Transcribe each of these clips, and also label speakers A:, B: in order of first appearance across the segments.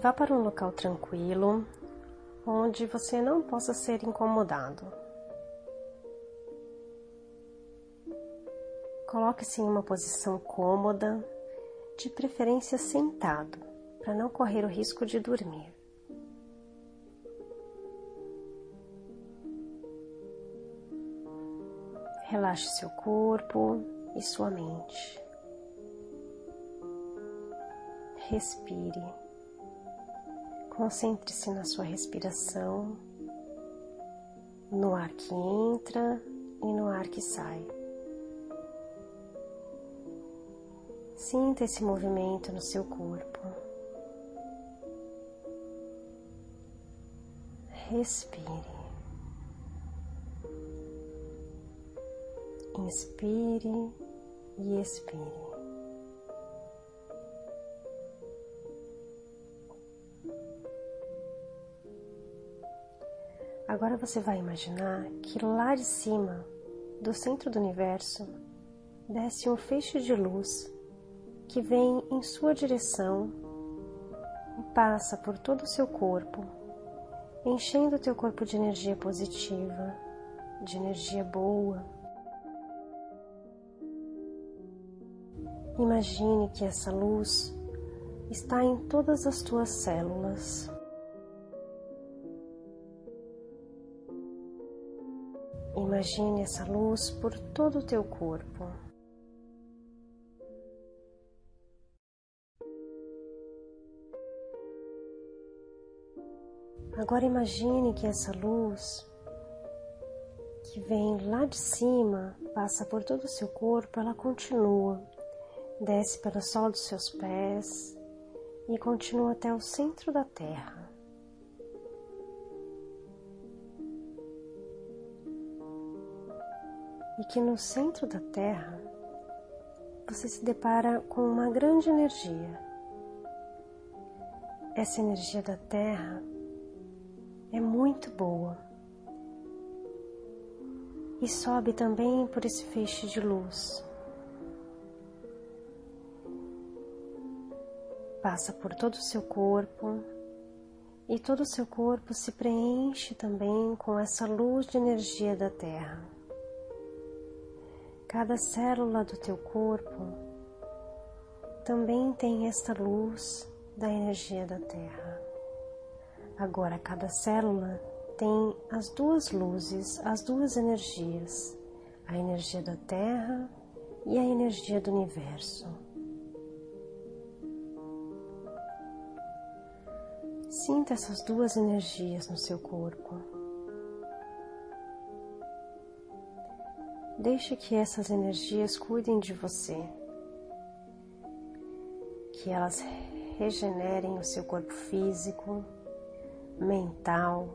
A: Vá para um local tranquilo, onde você não possa ser incomodado. Coloque-se em uma posição cômoda, de preferência sentado, para não correr o risco de dormir. Relaxe seu corpo e sua mente. Respire. Concentre-se na sua respiração, no ar que entra e no ar que sai. Sinta esse movimento no seu corpo. Respire. Inspire e expire. Agora você vai imaginar que lá de cima, do centro do universo, desce um feixe de luz que vem em sua direção e passa por todo o seu corpo, enchendo o teu corpo de energia positiva, de energia boa Imagine que essa luz está em todas as tuas células. Imagine essa luz por todo o teu corpo. Agora imagine que essa luz que vem lá de cima, passa por todo o seu corpo, ela continua desce pela sola dos seus pés e continua até o centro da terra. E que no centro da terra você se depara com uma grande energia. Essa energia da terra é muito boa e sobe também por esse feixe de luz. passa por todo o seu corpo e todo o seu corpo se preenche também com essa luz de energia da Terra. Cada célula do teu corpo também tem esta luz da energia da Terra. Agora, cada célula tem as duas luzes, as duas energias, a energia da Terra e a energia do universo. Sinta essas duas energias no seu corpo. Deixe que essas energias cuidem de você, que elas regenerem o seu corpo físico, mental,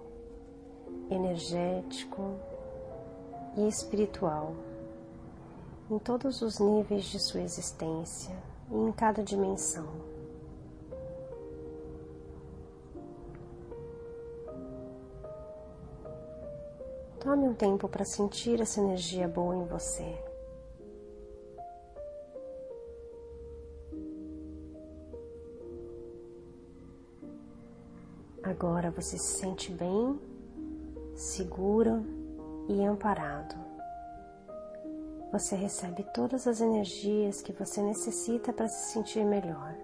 A: energético e espiritual, em todos os níveis de sua existência e em cada dimensão. Tome um tempo para sentir essa energia boa em você. Agora você se sente bem, seguro e amparado. Você recebe todas as energias que você necessita para se sentir melhor.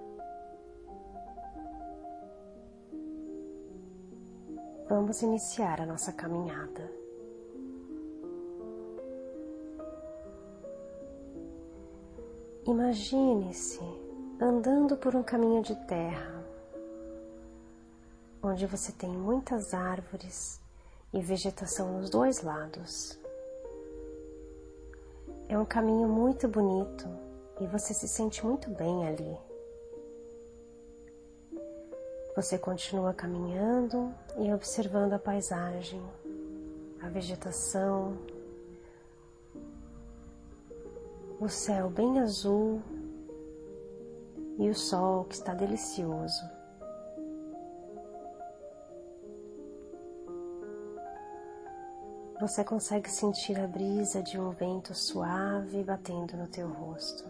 A: Vamos iniciar a nossa caminhada. Imagine-se andando por um caminho de terra, onde você tem muitas árvores e vegetação nos dois lados. É um caminho muito bonito e você se sente muito bem ali. Você continua caminhando e observando a paisagem, a vegetação, o céu bem azul e o sol que está delicioso. Você consegue sentir a brisa de um vento suave batendo no teu rosto.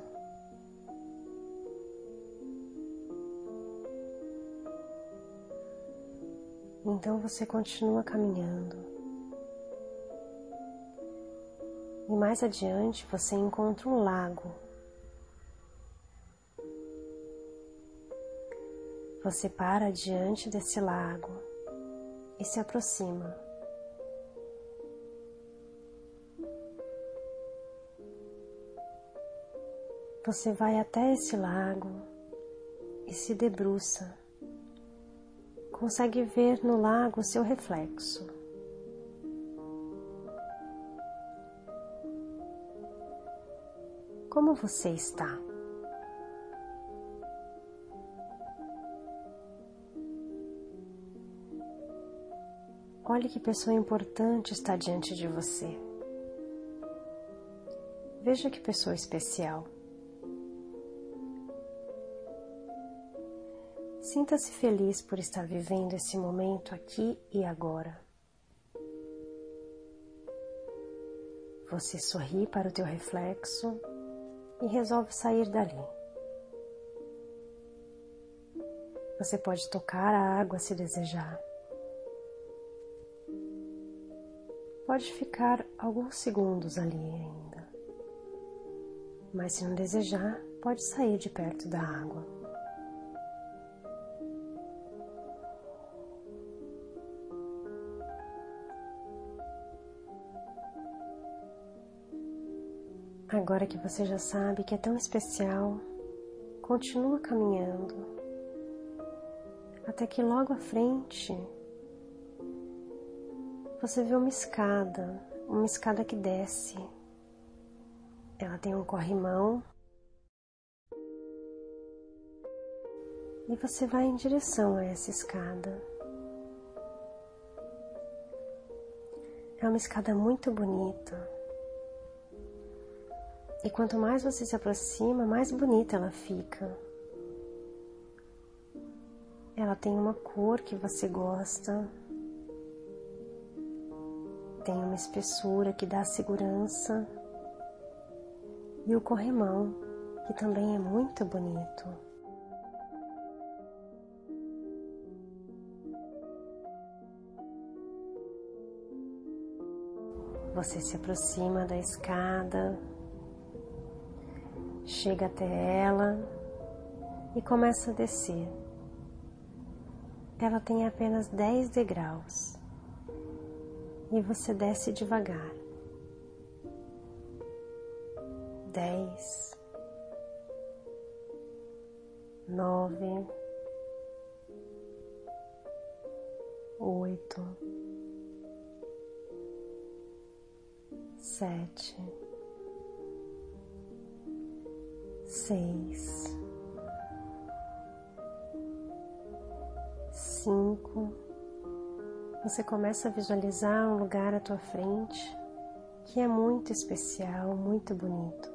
A: Então você continua caminhando. E mais adiante você encontra um lago. Você para diante desse lago e se aproxima. Você vai até esse lago e se debruça consegue ver no lago seu reflexo. Como você está? Olhe que pessoa importante está diante de você. Veja que pessoa especial. Sinta-se feliz por estar vivendo esse momento aqui e agora. Você sorri para o teu reflexo e resolve sair dali. Você pode tocar a água se desejar. Pode ficar alguns segundos ali ainda. Mas se não desejar, pode sair de perto da água. Agora que você já sabe que é tão especial, continua caminhando até que logo à frente você vê uma escada, uma escada que desce. Ela tem um corrimão e você vai em direção a essa escada. É uma escada muito bonita. E quanto mais você se aproxima, mais bonita ela fica. Ela tem uma cor que você gosta, tem uma espessura que dá segurança e o corrimão, que também é muito bonito. Você se aproxima da escada, chega até ela e começa a descer. Ela tem apenas 10 degraus e você desce devagar. Dez, nove, oito, sete seis, cinco. Você começa a visualizar um lugar à tua frente que é muito especial, muito bonito.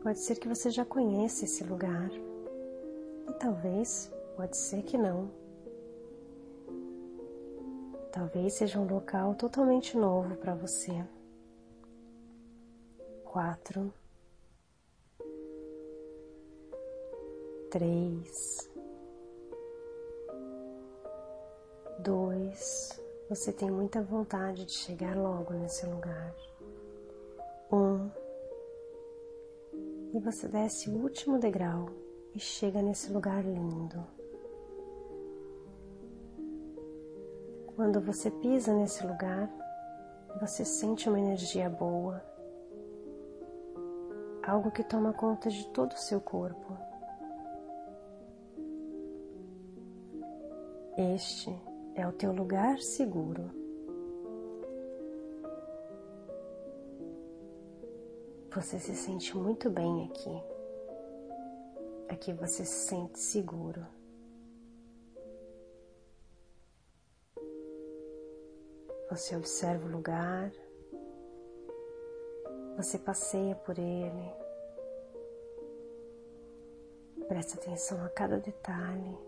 A: Pode ser que você já conheça esse lugar e talvez pode ser que não. Talvez seja um local totalmente novo para você. Quatro. Três, dois. Você tem muita vontade de chegar logo nesse lugar. Um. E você desce o último degrau e chega nesse lugar lindo. Quando você pisa nesse lugar, você sente uma energia boa, algo que toma conta de todo o seu corpo. Este é o teu lugar seguro. Você se sente muito bem aqui. Aqui você se sente seguro. Você observa o lugar, você passeia por ele, presta atenção a cada detalhe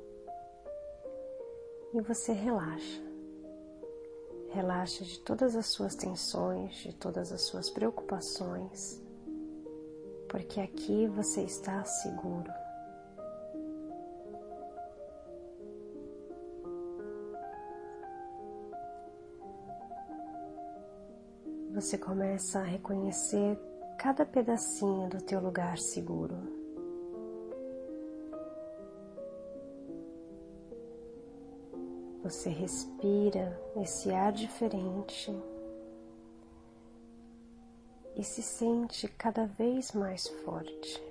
A: e você relaxa. Relaxa de todas as suas tensões, de todas as suas preocupações, porque aqui você está seguro. Você começa a reconhecer cada pedacinho do teu lugar seguro. Você respira esse ar diferente e se sente cada vez mais forte.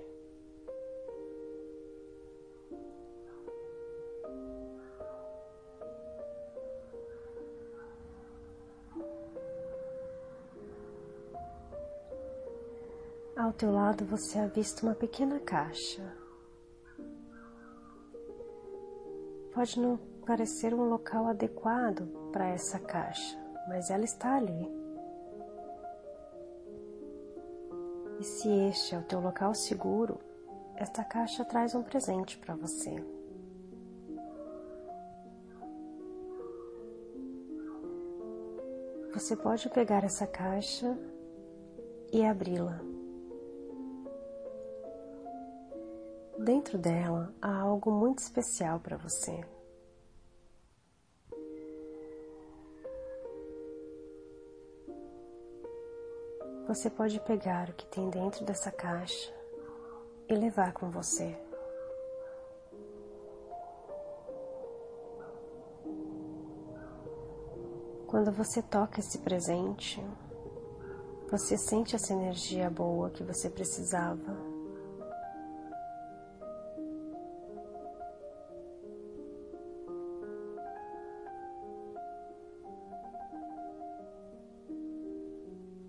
A: Ao teu lado você avista uma pequena caixa. Pode não parecer um local adequado para essa caixa, mas ela está ali. E se este é o teu local seguro, esta caixa traz um presente para você. Você pode pegar essa caixa e abri-la. Dentro dela há algo muito especial para você. Você pode pegar o que tem dentro dessa caixa e levar com você. Quando você toca esse presente, você sente essa energia boa que você precisava.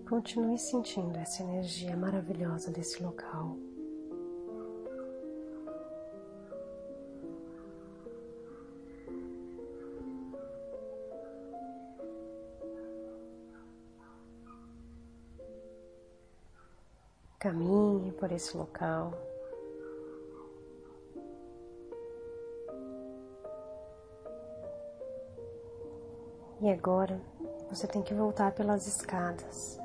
A: Continue sentindo essa energia maravilhosa desse local. Caminhe por esse local. E agora você tem que voltar pelas escadas.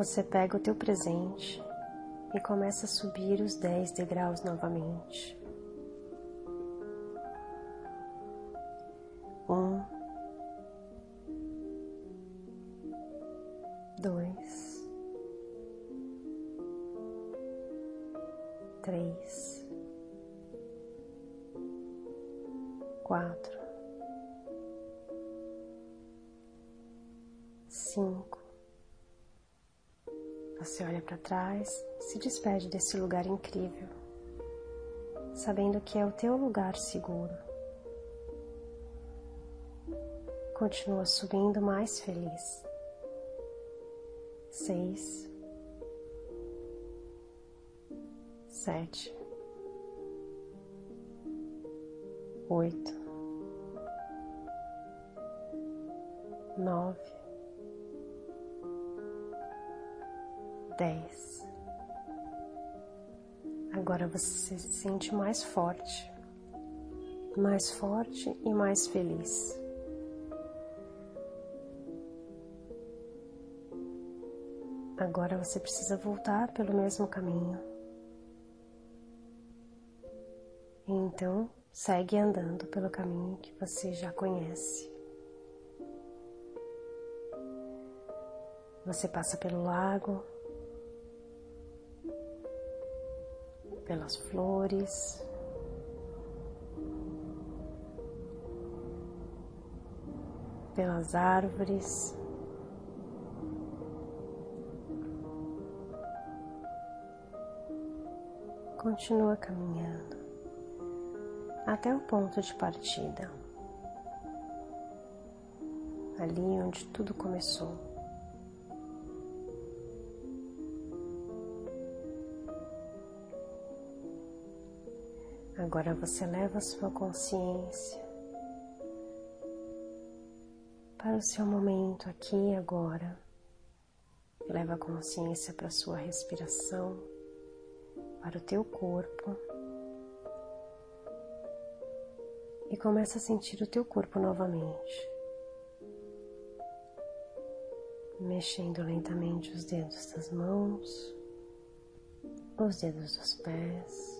A: Você pega o teu presente e começa a subir os dez degraus novamente. Um, dois, três, quatro, cinco. Você olha para trás, se despede desse lugar incrível, sabendo que é o teu lugar seguro. Continua subindo mais feliz. Seis, sete, oito, nove dez. Agora você se sente mais forte, mais forte e mais feliz. Agora você precisa voltar pelo mesmo caminho. Então, segue andando pelo caminho que você já conhece. Você passa pelo lago, pelas flores. Pelas árvores, continua caminhando até o ponto de partida, ali onde tudo começou. Agora você leva a sua consciência para o seu momento aqui e agora. Leva a consciência para a sua respiração, para o teu corpo. E começa a sentir o teu corpo novamente. Mexendo lentamente os dedos das mãos, os dedos dos pés.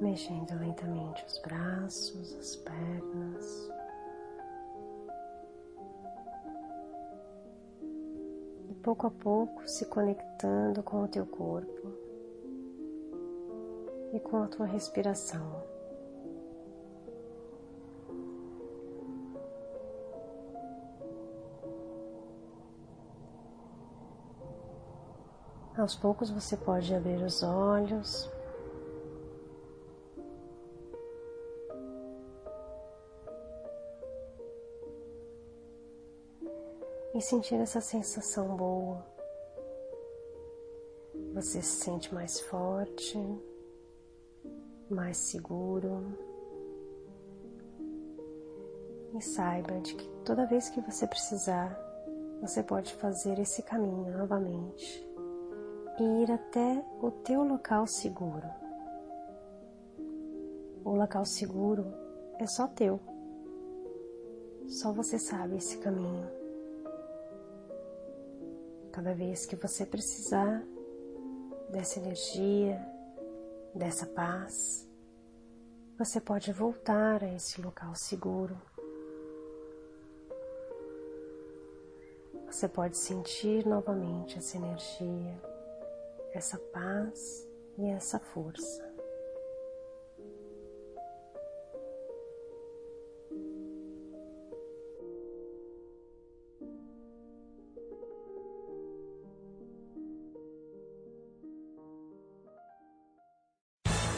A: Mexendo lentamente os braços, as pernas. E pouco a pouco se conectando com o teu corpo e com a tua respiração. Aos poucos você pode abrir os olhos e sentir essa sensação boa. Você se sente mais forte, mais seguro. E saiba de que toda vez que você precisar, você pode fazer esse caminho novamente e ir até o teu local seguro. O local seguro é só teu. Só você sabe esse caminho. Cada vez que você precisar dessa energia, dessa paz, você pode voltar a esse local seguro. Você pode sentir novamente essa energia, essa paz e essa força.